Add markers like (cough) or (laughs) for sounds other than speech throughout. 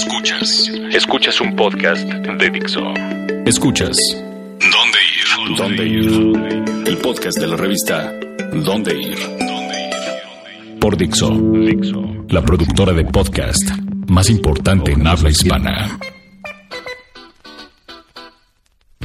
Escuchas. Escuchas un podcast de Dixo. Escuchas. ¿Dónde ir? ¿Dónde ir? El podcast de la revista ¿Dónde ir? Por Dixo. Dixo. La productora de podcast más importante en habla hispana.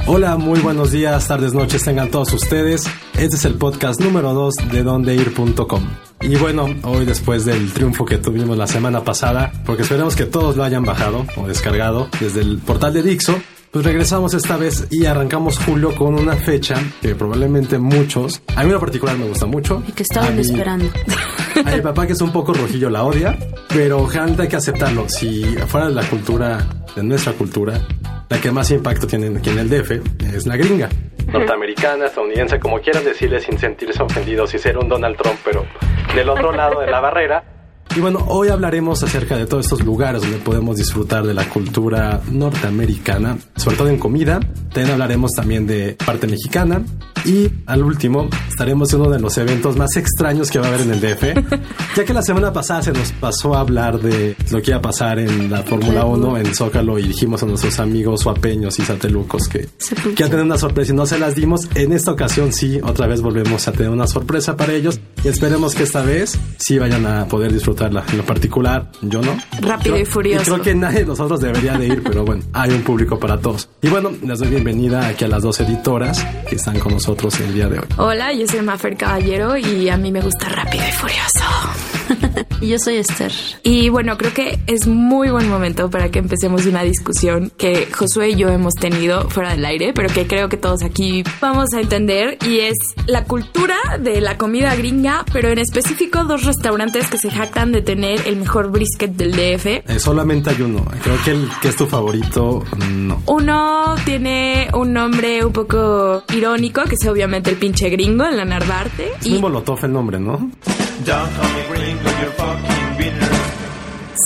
Hola, muy buenos días, tardes, noches tengan todos ustedes. Este es el podcast número 2 de dondeir.com. Y bueno, hoy después del triunfo que tuvimos la semana pasada, porque esperemos que todos lo hayan bajado o descargado desde el portal de Dixo, pues regresamos esta vez y arrancamos julio con una fecha que probablemente muchos, a mí en particular me gusta mucho. Y que estaban esperando. (laughs) A mi papá que es un poco rojillo la odia, pero realmente hay que aceptarlo. Si fuera de la cultura, de nuestra cultura, la que más impacto tiene aquí en el DF es la gringa. Norteamericana, estadounidense, como quieran decirle sin sentirse ofendidos y ser un Donald Trump, pero del otro lado de la barrera. Y bueno, hoy hablaremos acerca de todos estos lugares donde podemos disfrutar de la cultura norteamericana, sobre todo en comida. También hablaremos también de parte mexicana. Y al último, estaremos en uno de los eventos más extraños que va a haber en el DF, (laughs) ya que la semana pasada se nos pasó a hablar de lo que iba a pasar en la Fórmula 1 en Zócalo y dijimos a nuestros amigos suapeños y satelucos que, que a tener una sorpresa y no se las dimos. En esta ocasión sí, otra vez volvemos a tener una sorpresa para ellos y esperemos que esta vez sí vayan a poder disfrutarla. En lo particular, yo no. Rápido y furioso. Y creo que nadie de nosotros debería de ir, pero bueno, hay un público para todos. Y bueno, les doy bienvenida aquí a las dos editoras que están con nosotros el día de hoy. Hola, yo soy Mafer Caballero y a mí me gusta rápido y furioso. (laughs) y yo soy Esther. Y bueno, creo que es muy buen momento para que empecemos una discusión que Josué y yo hemos tenido fuera del aire, pero que creo que todos aquí vamos a entender y es la cultura de la comida gringa, pero en específico dos restaurantes que se jactan de tener el mejor brisket del DF. Eh, solamente hay uno. Creo que el que es tu favorito, no. Uno tiene un nombre un poco irónico, que es obviamente el pinche gringo en la Narvarte. Es muy molotov el nombre, ¿no? Don't call me Ringo, you're fucking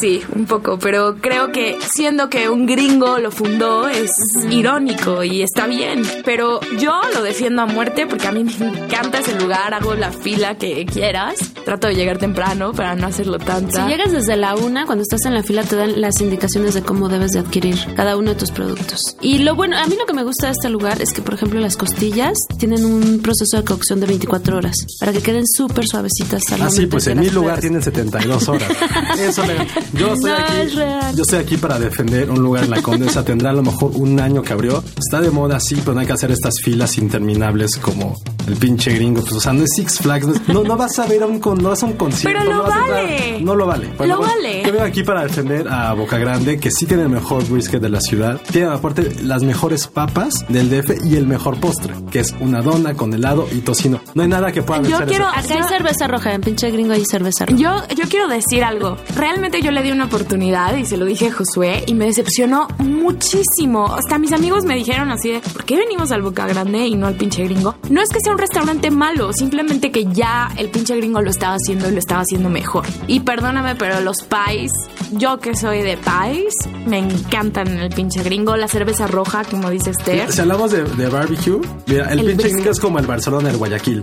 Sí, un poco, pero creo que siendo que un gringo lo fundó es irónico y está bien. Pero yo lo defiendo a muerte porque a mí me encanta ese lugar, hago la fila que quieras. Trato de llegar temprano para no hacerlo tanto. Si llegas desde la una, cuando estás en la fila te dan las indicaciones de cómo debes de adquirir cada uno de tus productos. Y lo bueno, a mí lo que me gusta de este lugar es que, por ejemplo, las costillas tienen un proceso de cocción de 24 horas para que queden súper suavecitas. Ah, sí, pues en mi lugar tienen 72 horas. (laughs) Eso le yo estoy, aquí, yo estoy aquí para defender un lugar en la Condesa. Tendrá a lo mejor un año que abrió. Está de moda, sí, pero no hay que hacer estas filas interminables como el pinche gringo. Pues, o sea, no es Six Flags. No, no vas a ver a un, con, no vas a un concierto. Pero lo no vale. no lo vale. lo vale. Yo vengo aquí para defender a Boca Grande, que sí tiene el mejor brisket de la ciudad. Tiene aparte las mejores papas del DF y el mejor postre, que es una dona con helado y tocino. No hay nada que pueda Yo quiero, Acá hay cerveza roja, en pinche gringo hay cerveza roja. Yo, yo quiero decir algo. Realmente yo le di una oportunidad y se lo dije a Josué y me decepcionó muchísimo. Hasta mis amigos me dijeron así de, ¿por qué venimos al Boca Grande y no al pinche gringo? No es que sea un restaurante malo, simplemente que ya el pinche gringo lo estaba haciendo y lo estaba haciendo mejor. Y perdóname, pero los pies, yo que soy de pies, me encantan el pinche gringo, la cerveza roja, como dice Esther. Si hablamos de, de barbecue, mira, el, El pinche brisket. gringo es como el Barcelona del Guayaquil.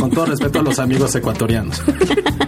Con todo respeto a los amigos ecuatorianos.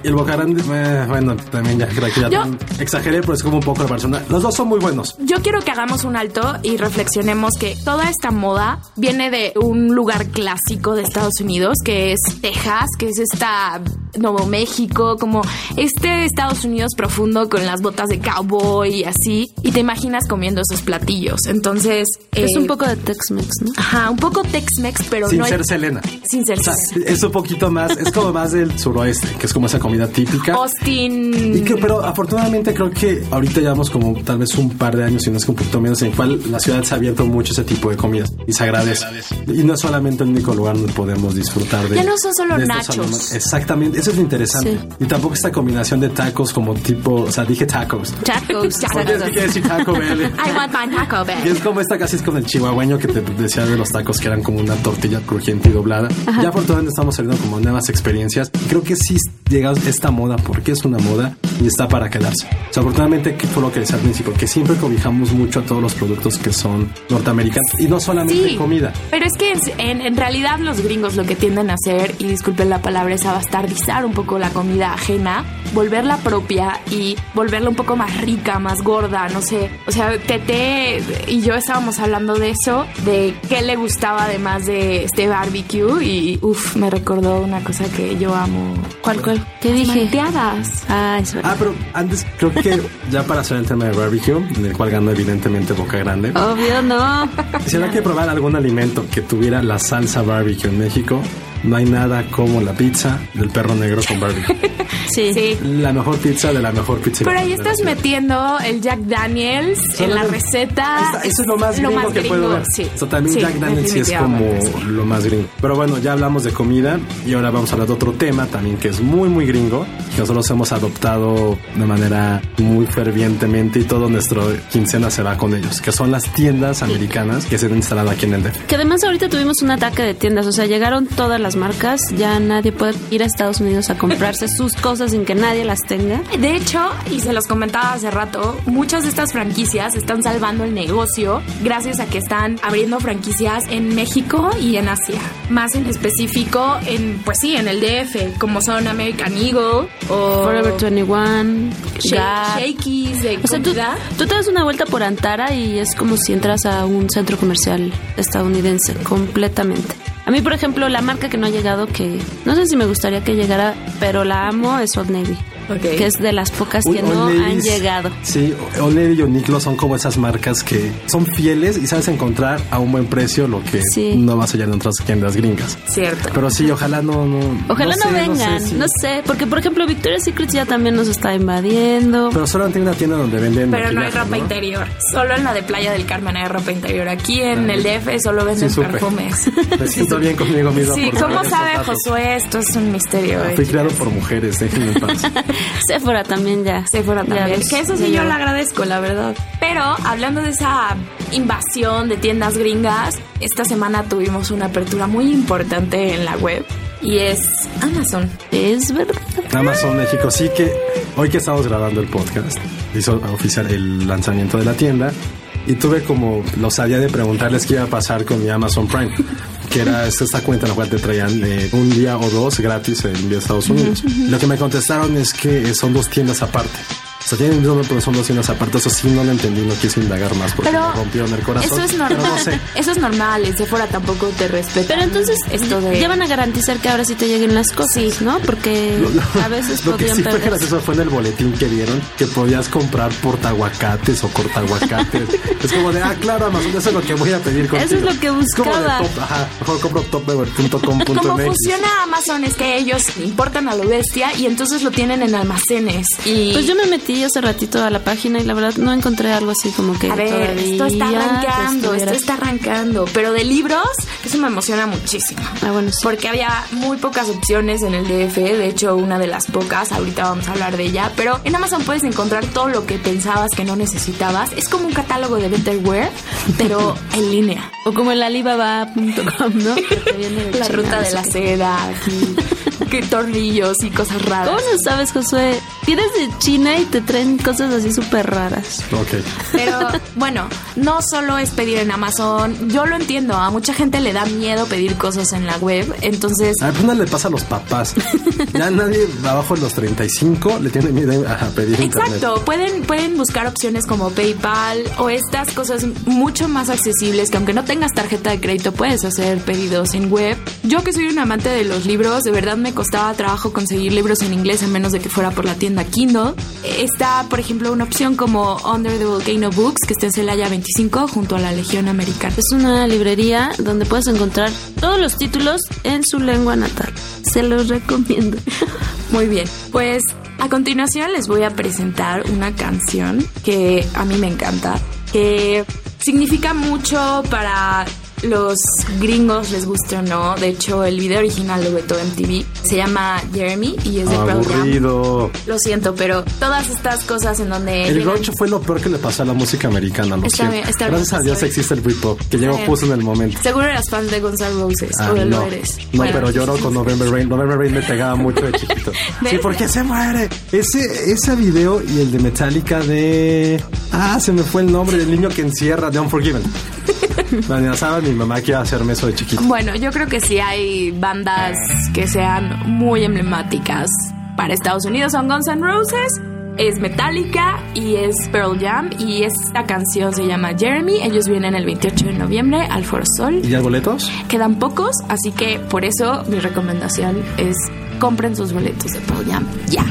Y el Boca Grande, eh, bueno, también ya creo que ya Yo- exageré, pero es como un poco el Barcelona. Los dos son muy buenos. Yo quiero que hagamos un alto y reflexionemos que toda esta moda viene de un lugar clásico de Estados Unidos, que es Texas, que es esta Nuevo México, como este Estados Unidos profundo con las botas de cowboy y así, y te imaginas comiendo esos platillos. Entonces, Es eh, un poco de Tex-Mex, ¿no? Ajá, un poco Tex-Mex, pero Sin no ser Selena. sin ser O sea, es un poquito más, es como más del suroeste, que es como esa comida típica. Austin. Y que, pero afortunadamente creo que ahorita llevamos como tal vez un par de años, si no es que un poquito menos, en el cual la ciudad se ha abierto mucho ese tipo de comidas y se agradece. Y no es solamente el único lugar donde podemos disfrutar de. Ya no son solo nachos. Exactamente, eso es lo interesante. Sí. Y tampoco esta combinación de tacos como tipo, o sea, dije tacos. Tacos. Tacos. Decir Taco Bell. (laughs) I want my Taco Y Bell. es como esta casi es con el chihuahueño que te decía de los tacos que eran como una tortilla crujiente y doblada. Ya afortunadamente estamos saliendo como nuevas experiencias. Y creo que sí llega esta moda porque es una moda y está para quedarse. O sea, afortunadamente, que fue lo que decía al principio? Que siempre cobijamos mucho a todos los productos que son norteamericanos y no solamente comida. Pero es que en, en, realidad los gringos lo que tienden a hacer, y disculpen la palabra, es a bastardizar un poco la comida ajena, volverla propia y volverla un poco más rica, más gorda, no sé. O sea, Tete y yo estábamos hablando de eso, de qué le gustaba además de este barbecue y uff, me recordó una cosa que yo amo. ¿Cuál, cuál? ¿Qué dije? Malteadas. Ah, eso. Ah, pero antes creo que (laughs) ya para hacer el tema de barbecue, en el cual ganó evidentemente Boca Grande. Obvio no. Si que probar algún alimento que tuviera la salsa barbecue en México, no hay nada como la pizza del perro negro con barbecue. (laughs) Sí. sí. La mejor pizza de la mejor pizza. Pero ahí estás metiendo el Jack Daniels en la receta. eso es lo más gringo, que puedo ver. Sí. también Jack Daniels sí es como lo más gringo. Pero bueno, ya hablamos de comida y ahora vamos a hablar de otro tema también que es muy, muy gringo. Que nosotros hemos adoptado de manera muy fervientemente y todo nuestro quincena se va con ellos, que son las tiendas americanas que se han instalado aquí en el DF. Que además ahorita tuvimos un ataque de tiendas, o sea, llegaron todas las marcas, ya nadie puede ir a Estados Unidos a comprarse sus cosas sin que nadie las tenga. De hecho, y se los comentaba hace rato, muchas de estas franquicias están salvando el negocio gracias a que están abriendo franquicias en México y en Asia. Más en específico en, pues sí, en el DF, como son American Eagle o Forever 21, Shakey's de o sea, tú, tú te das una vuelta por Antara y es como si entras a un centro comercial estadounidense completamente. A mí, por ejemplo, la marca que no ha llegado, que no sé si me gustaría que llegara, pero la amo, es Old Navy que es de las pocas que no han llegado. Sí, Old y Uniqlo son como esas marcas que son fieles y sabes encontrar a un buen precio lo que no vas a hallar en otras tiendas gringas. Cierto. Pero sí, ojalá no... no ojalá no, vengan, no sé, porque por ejemplo Victoria's Secret ya también nos está invadiendo. Pero solo tiene una tienda donde venden Pero no hay ropa interior, solo en la de Playa del Carmen hay ropa interior. Aquí en el DF solo venden perfumes. (laughs) Me siento bien conmigo mismo. Sí, ¿cómo sabe Josué? Esto es un misterio. Fui creado por mujeres, déjenme en paz. (laughs) Sephora también ya. Sephora también. que eso sí yo le agradezco, la verdad. Pero hablando de esa invasión de tiendas gringas, esta semana tuvimos una apertura muy importante en la web y es Amazon. Es verdad. Amazon México, sí que hoy que estamos grabando el podcast, hizo oficial el lanzamiento de la tienda y tuve como los sabía de preguntarles qué iba a pasar con mi Amazon Prime que era esta cuenta en la cual te traían eh, un día o dos gratis en Estados Unidos. Lo que me contestaron es que son dos tiendas aparte. O sea, tienen un pero son dos aparte. Eso sí no lo entendí, no quise indagar más porque me rompieron el corazón. Eso es normal. No sé. Eso es normal. El Sephora tampoco te respeta. Pero entonces, esto de... ya van a garantizar que ahora sí te lleguen las cosas, ¿no? Porque a veces lo que sí fue gracioso fue en el boletín que dieron que podías comprar portaguacates o cortaguacates. (laughs) es como de, ah, claro, Amazon, eso es lo que voy a pedir contigo. Eso es lo que buscaba. Es como de top, ajá, mejor compro topweber.com. (laughs) Como funciona Amazon es que ellos importan a lo bestia y entonces lo tienen en almacenes. Y... Pues yo me metí hace ratito a la página y la verdad no encontré algo así como que. A ver, esto está arrancando, esto está arrancando. Pero de libros, eso me emociona muchísimo. Ah, bueno, Porque había muy pocas opciones en el DF, de hecho, una de las pocas, ahorita vamos a hablar de ella. Pero en Amazon puedes encontrar todo lo que pensabas que no necesitabas. Es como un catálogo de Betterware, pero (laughs) en línea. O como el alibaba.com, ¿no? (laughs) la ruta de la seda, aquí, (laughs) que tornillos y cosas raras. ¿Cómo no sabes, Josué? Pides de China y te traen cosas así súper raras. Ok. Pero bueno, no solo es pedir en Amazon. Yo lo entiendo. A mucha gente le da miedo pedir cosas en la web. Entonces. A no le pasa a los papás. ya nadie abajo de los 35 le tiene miedo a pedir Exacto. Pueden, pueden buscar opciones como PayPal o estas cosas mucho más accesibles que aunque no tengas tarjeta de crédito puedes hacer pedidos en web. Yo que soy un amante de los libros, de verdad me costaba trabajo conseguir libros en inglés a menos de que fuera por la tienda Kindle. Está, por ejemplo, una opción como Under the Volcano Books, que está en Celaya 25, junto a la Legión Americana. Es una librería donde puedes encontrar todos los títulos en su lengua natal. Se los recomiendo. (laughs) Muy bien, pues a continuación les voy a presentar una canción que a mí me encanta, que significa mucho para los gringos les guste o no. De hecho, el video original lo vetó MTV. Se llama Jeremy y es de. Aburrido. Lo siento, pero todas estas cosas en donde... El grunge fue lo peor que le pasó a la música americana, lo Está siento. bien, está Gracias bien, a Dios bien. existe el Britpop, que llegó justo en el momento. Seguro eras fan de Guns N' Roses. Ah, o de no, lo eres. no, Bueno, pero lloro con November Rain. November Rain me pegaba mucho de chiquito. (laughs) Sí, porque se muere. Ese, ese video y el de Metallica de. Ah, se me fue el nombre del niño que encierra de Unforgiven. (laughs) La amenazaba mi mamá que iba a hacerme eso de chiquito. Bueno, yo creo que sí hay bandas que sean muy emblemáticas para Estados Unidos. Son Guns N' Roses, es Metallica y es Pearl Jam. Y esta canción se llama Jeremy. Ellos vienen el 28 de noviembre al Foro Sol. ¿Y ya boletos? Quedan pocos, así que por eso mi recomendación es compren sus boletos de Pearl Jam ya.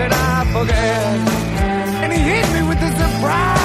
could I forget? And he hit me with a surprise.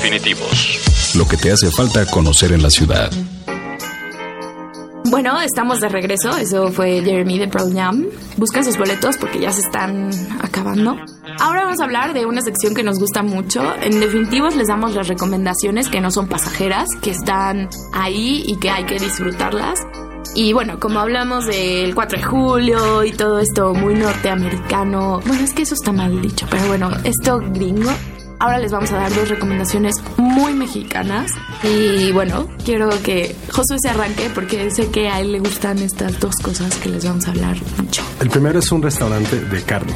Definitivos. Lo que te hace falta conocer en la ciudad. Bueno, estamos de regreso. Eso fue Jeremy de Pearl Jam. Busca sus boletos porque ya se están acabando. Ahora vamos a hablar de una sección que nos gusta mucho. En definitivos les damos las recomendaciones que no son pasajeras, que están ahí y que hay que disfrutarlas. Y bueno, como hablamos del 4 de julio y todo esto muy norteamericano, bueno, es que eso está mal dicho, pero bueno, esto gringo, ahora les vamos a dar dos recomendaciones muy mexicanas. Y bueno, quiero que Josué se arranque porque sé que a él le gustan estas dos cosas que les vamos a hablar mucho. El primero es un restaurante de carne.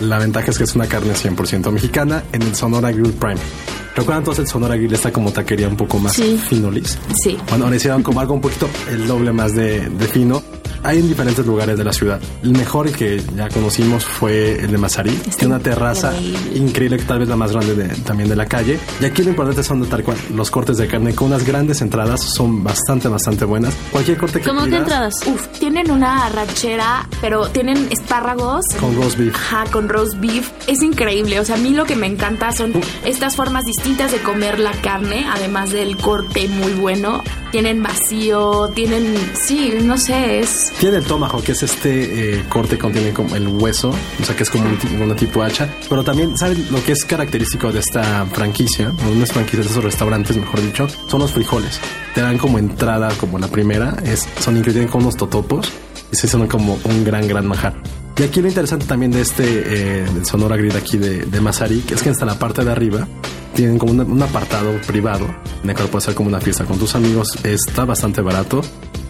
La ventaja es que es una carne 100% mexicana en el Sonora Grill Prime. ¿Recuerdan entonces el Sonora Grill está como taquería un poco más Sí. finolis? Sí. Bueno, ahora hicieron como algo un poquito el doble más de, de fino. Hay en diferentes lugares de la ciudad. El mejor que ya conocimos fue el de Mazarí. Tiene una terraza increíble. increíble, tal vez la más grande de- también de la calle. Y aquí lo importante son tal cual los cortes de carne con unas grandes entradas. Son bastante, bastante buenas. Cualquier corte que ¿Cómo que entradas? Uf, tienen una arrachera, pero tienen espárragos. Con roast beef. Ajá, con roast beef. Es increíble. O sea, a mí lo que me encanta son estas formas distintas de comer la carne, además del corte muy bueno. Tienen vacío, tienen, sí, no sé, es... Tiene el tomahawk, que es este eh, corte que contiene como el hueso, o sea que es como un, una tipo hacha. Pero también, ¿saben lo que es característico de esta franquicia? O no es franquicia, de esos restaurantes, mejor dicho, son los frijoles. Te dan como entrada, como la primera, es, son tienen como unos totopos y se son como un gran, gran manjar. Y aquí lo interesante también de este, eh, del Sonora Grid aquí de, de Mazarí, que es que hasta la parte de arriba tienen como una- un apartado privado en el cual puedes hacer como una fiesta con tus amigos. Está bastante barato,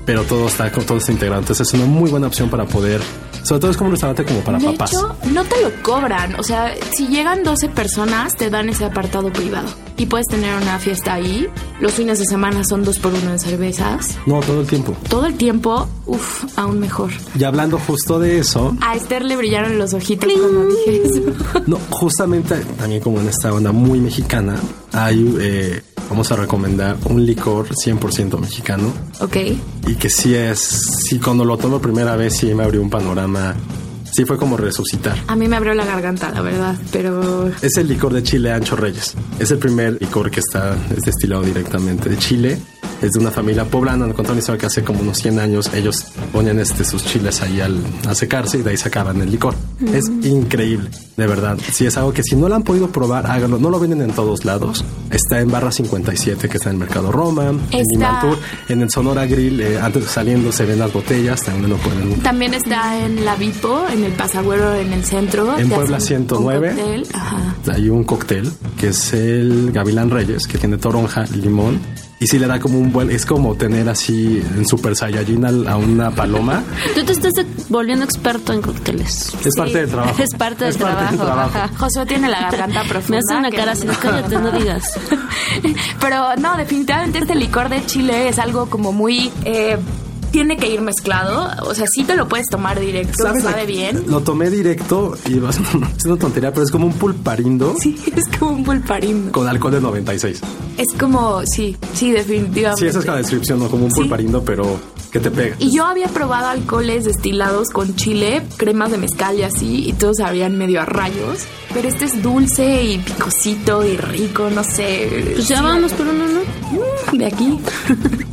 pero todo está, todo está integrado. Entonces es una muy buena opción para poder, sobre todo es como un restaurante como para de papás. hecho, no te lo cobran. O sea, si llegan 12 personas, te dan ese apartado privado. Y puedes tener una fiesta ahí. Los fines de semana son dos por uno en cervezas. No, todo el tiempo. Todo el tiempo, uff, aún mejor. Y hablando justo de eso, A Esther le brillaron los ojitos cuando dije eso. no, justamente también como en esta onda muy mexicana, hay, eh, vamos a recomendar un licor 100% mexicano ok. y que sí es, sí cuando lo tomo primera vez sí me abrió un panorama, sí fue como resucitar. A mí me abrió la garganta, la verdad, pero Es el licor de Chile Ancho Reyes. Es el primer licor que está es destilado directamente de Chile. Es de una familia poblana. Me contó una historia que hace como unos 100 años ellos ponían este, sus chiles ahí al, a secarse y de ahí sacaban el licor. Es increíble, de verdad. Si es algo que si no lo han podido probar, háganlo. No lo venden en todos lados. Está en Barra 57, que está en el Mercado Roma, en Está- Limantur, en el Sonora Grill. eh, antes saliendo se ven las botellas, también lo pueden también está en la Vipo, en el Pasagüero, en el centro. En Puebla hacen un 109. cóctel, Ajá. hay un cóctel que es el Gavilán Reyes, que tiene toronja, limón. Y sí le da como un buen... Es como tener así en Super Saiyajin a una paloma. Tú te estás volviendo experto en cócteles. Es parte del trabajo. Es parte del Es parte del trabajo. Josué tiene la garganta profunda. Me hace una cara no- así, de, cállate, no digas. (laughs) Pero no, definitivamente este licor de Chile es algo como muy... eh, tiene que ir mezclado. O sea, sí te lo puedes tomar directo, ¿Sabes? sabe bien. Lo tomé directo y va a ser es una tontería, pero es como un pulparindo Sí, (laughs) es como un pulparindo. con alcohol de 96. Es como, sí, sí, definitivamente. Sí, esa es la descripción, ¿no? Como un Sí. pulparindo, pero que te pega. Y yo había probado alcoholes destilados con chile, cremas de mezcal y así, y todos sabían medio a rayos. Pero este es dulce y picosito y rico, no sé. Pues ya Sí, vamos por uno, ¿no? De aquí. (laughs)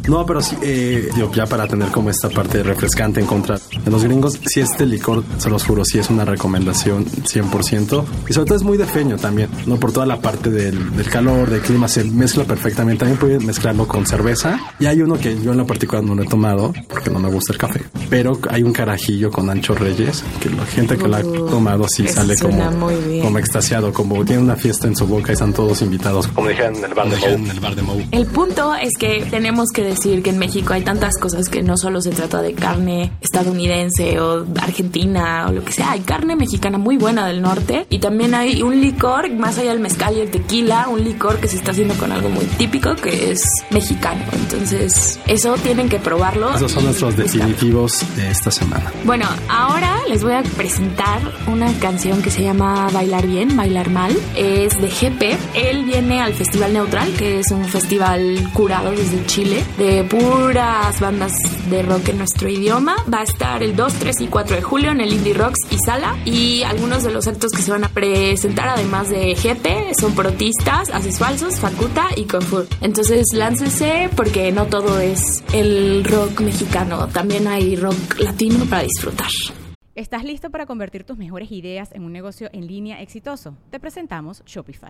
No, pero sí, eh, digo, ya para tener como esta parte refrescante en contra de los gringos, si este licor, se los juro, sí es una recomendación 100%. Y sobre todo es muy de feño también, ¿no? Por toda la parte del, del calor, del clima, se mezcla perfectamente. También pueden mezclarlo con cerveza. Y hay uno que yo en lo particular no lo he tomado, porque no me gusta el café. Pero hay un carajillo con Ancho Reyes, que la gente que lo ha Uh, tomado sí sale como, como extasiado, como tiene una fiesta en su boca y están todos invitados. Como dijeron en el bar de Mou. En el bar de Mou. El punto es que tenemos que decir que en México hay tantas cosas que no solo se trata de carne estadounidense o argentina o lo que sea, hay carne mexicana muy buena del norte y también hay un licor, más allá del mezcal y el tequila, un licor que se está haciendo con algo muy típico que es mexicano. Entonces, eso tienen que probarlo. Esos son nuestros definitivos de esta semana. Bueno, ahora les voy a presentar una canción que se llama Bailar Bien, Bailar Mal. Es de GP. Él viene al Festival Neutral, que es un festival curado desde Chile, de puras bandas de rock en nuestro idioma. Va a estar el 2, 3 y 4 de julio en el Indie Rocks y Sala. Y algunos de los actos que se van a presentar, además de GP, son Protistas, Haces Falsos, Facuta y Confur. Entonces láncense porque no todo es el rock mexicano, también hay rock latino para disfrutar. ¿Estás listo para convertir tus mejores ideas en un negocio en línea exitoso? Te presentamos Shopify.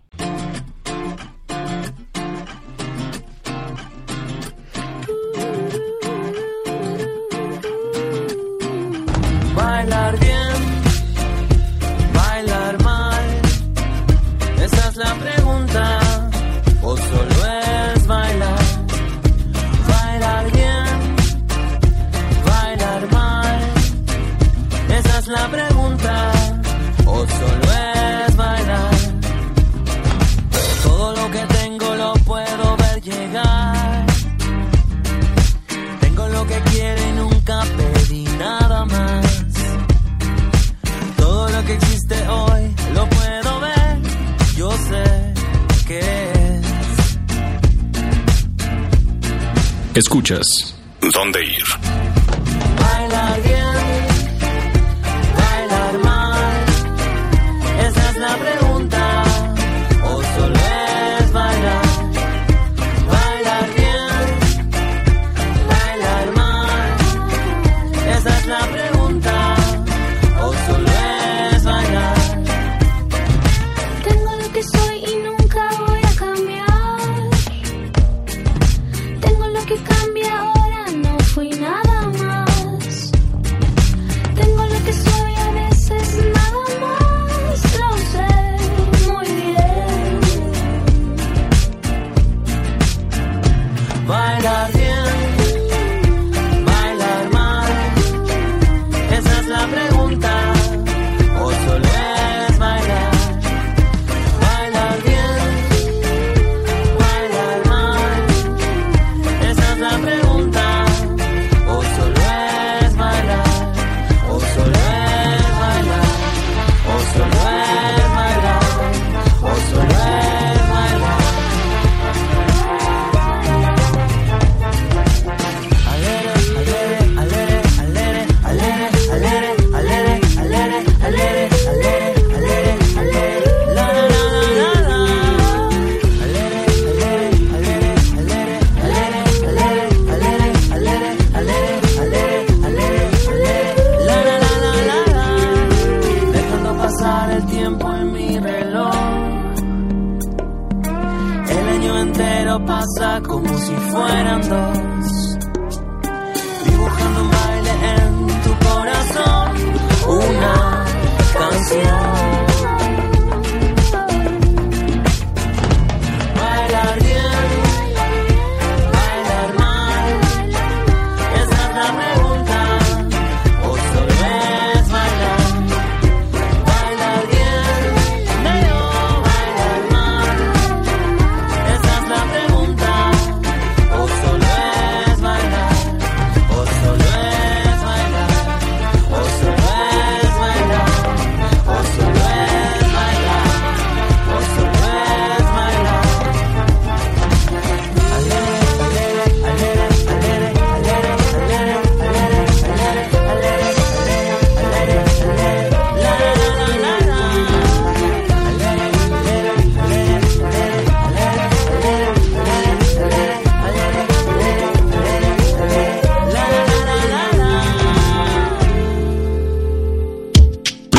Escuchas ¿Dónde ir?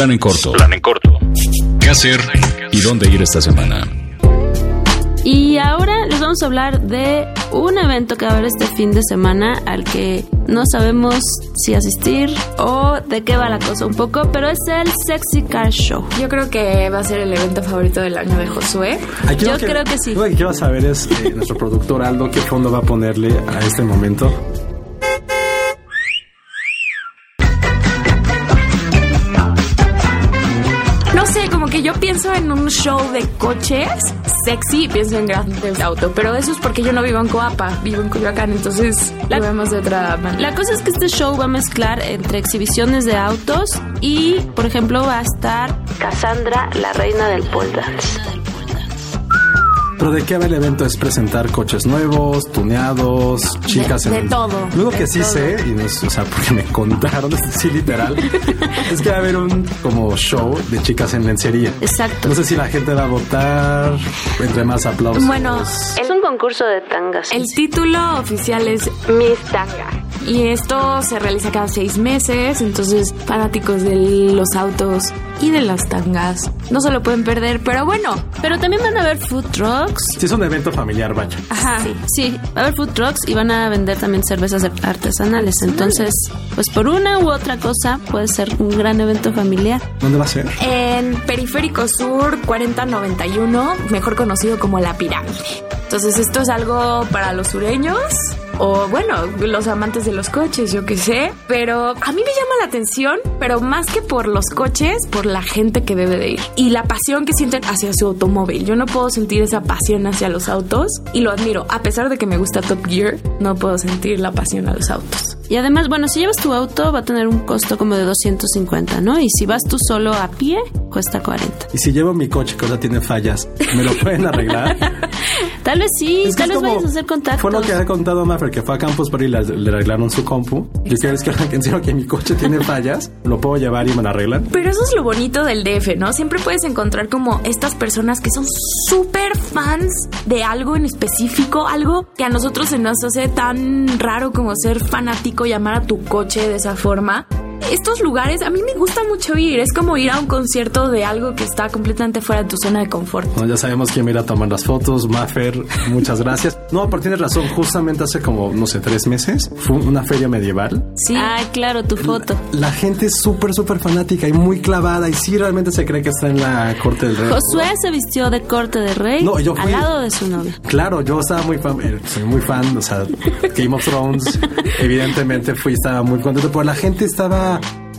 Plan en corto. Plan en corto. ¿Qué hacer y dónde ir esta semana? Y ahora les vamos a hablar de un evento que va a haber este fin de semana al que no sabemos si asistir o de qué va la cosa un poco, pero es el Sexy Car Show. Yo creo que va a ser el evento favorito del año de Josué. Aquí Yo creo que sí. Lo que quiero saber es eh, nuestro productor Aldo qué fondo va a ponerle a este momento. En un show de coches sexy pienso en Grand Theft Auto, pero eso es porque yo no vivo en Coapa, vivo en Coyoacán, entonces La- lo vemos de otra manera. La cosa es que este show va a mezclar entre exhibiciones de autos y, por ejemplo, va a estar Cassandra, la reina del pole dance. Pero de qué va el evento es presentar coches nuevos, tuneados, chicas de en todo, Luego de que sí todo. sé, y no es, o sea, porque me contaron, (laughs) sí literal, es que va a haber un como show de chicas en lencería. Exacto. No sé si la gente va a votar, entre más aplausos. Bueno, Es un concurso de tangas. El título oficial es Miss Tanga. Y esto se realiza cada seis meses, entonces fanáticos de los autos y de las tangas no se lo pueden perder, pero bueno, Pero también van a haber food trucks. Sí, es un evento familiar, vaya. Ajá, sí. va a haber food trucks y van a vender también cervezas artesanales. Entonces, pues por una u otra cosa puede ser un gran evento familiar. ¿Dónde va a ser? en Periférico Sur 4091, mejor conocido como La Pirámide. Entonces esto es algo para los sureños o bueno, los amantes de los coches, yo qué sé, pero a mí me llama la atención, pero más que por los coches, por la gente que debe de ir y la pasión que sienten hacia su automóvil. Yo no puedo sentir esa pasión hacia los autos y lo admiro, a pesar de que me gusta Top Gear, no puedo sentir la pasión a los autos. Y además, bueno, si llevas tu auto va a tener un costo como de 250, ¿no? Y si vas tú solo a pie, cuesta 40. Y si llevo mi coche que ahora tiene fallas, ¿me lo pueden arreglar? (laughs) Tal vez sí, Es que tal vez vayas a hacer contactos. Fue lo que ha contado Maffer, que fue a Campus Party y le, le arreglaron su compu. Yo quiero es que que encima que mi coche tiene (laughs) fallas, lo puedo llevar y me lo arreglan. Pero eso es lo bonito del DF, ¿no? Siempre puedes encontrar como estas personas que son súper fans de algo en específico, algo que a nosotros se nos hace tan raro como ser fanático, llamar a tu coche de esa forma. Estos lugares a mí me gusta mucho ir, es como ir a un concierto de algo que está completamente fuera de tu zona de confort. Bueno, ya sabemos quién va a ir a tomar las fotos. Maffer, muchas gracias. No, pero tienes razón. Justamente hace como, no sé, tres meses fue una feria medieval. Sí. Ay, claro, tu foto. La gente es súper, súper fanática y muy clavada. Y sí, realmente se cree que está en la corte del rey. Josué se vistió de corte de rey No, yo al fui- lado de su novia. Claro, yo estaba muy fan, eh, soy muy fan, o sea, Game of Thrones, (laughs) evidentemente fui, estaba muy contento, pero la gente estaba,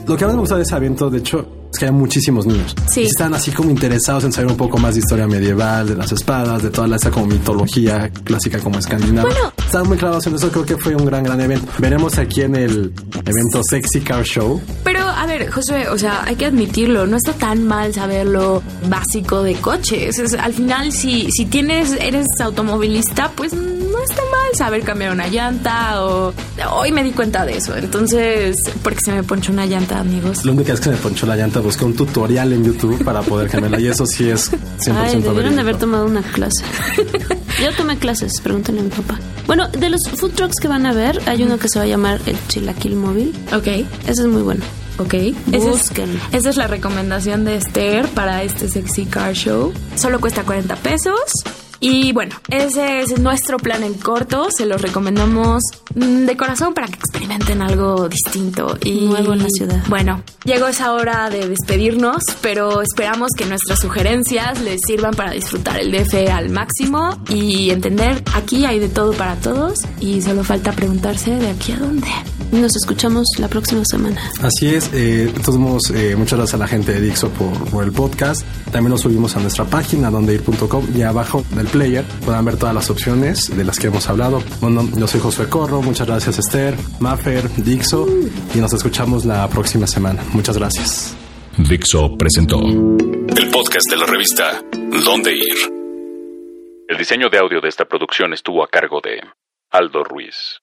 lo que más me gustó de ese evento, de hecho, es que había muchísimos niños. Sí. Y Estaban así como interesados en saber un poco más de historia medieval, de las espadas, de toda la esta como mitología clásica como escandinava. Bueno. Estaban muy clavados en eso, creo que fue un gran, gran evento. Veremos aquí en el evento Sexy Car Show. Pero, a ver, Josué, o sea, hay que admitirlo, no está tan mal saber lo básico de coches. Es- al final, si, si tienes, eres automovilista, pues no está mal saber cambiar una llanta o... Hoy me di cuenta de eso, entonces, porque se me ponchó una llanta, amigos. Lo único que es que me ponchó la llanta, busqué un tutorial en YouTube para poder cambiarla y eso sí es 100% Ay, debieron de haber tomado una clase. Yo tomé clases, pregúntale a mi papá. Bueno, de los food trucks que van a ver, hay uno que se va a llamar el Chilaquil Móvil. Ok, Ese es muy bueno. Ok. Esa es, esa es la recomendación de Esther para este Sexy Car Show. Solo cuesta 40 pesos. Y bueno, ese es nuestro plan en corto. Se los recomendamos mm, de corazón para que experimenten algo distinto y Nuevo en la ciudad. Bueno, llegó esa hora de despedirnos, pero esperamos que nuestras sugerencias les sirvan para disfrutar el DF al máximo y entender aquí hay de todo para todos y solo falta preguntarse de aquí a dónde. Nos escuchamos la próxima semana. Así es, eh, de todos modos, eh, muchas gracias a la gente de Dixo por, por el podcast. También lo subimos a nuestra página, dondeir.com, y abajo del player podrán ver todas las opciones de las que hemos hablado. Bueno, yo soy Josué Corro, muchas gracias Esther, Maffer, Dixo, y nos escuchamos la próxima semana. Muchas gracias. Dixo presentó el podcast de la revista Dónde Ir. El diseño de audio de esta producción estuvo a cargo de Aldo Ruiz.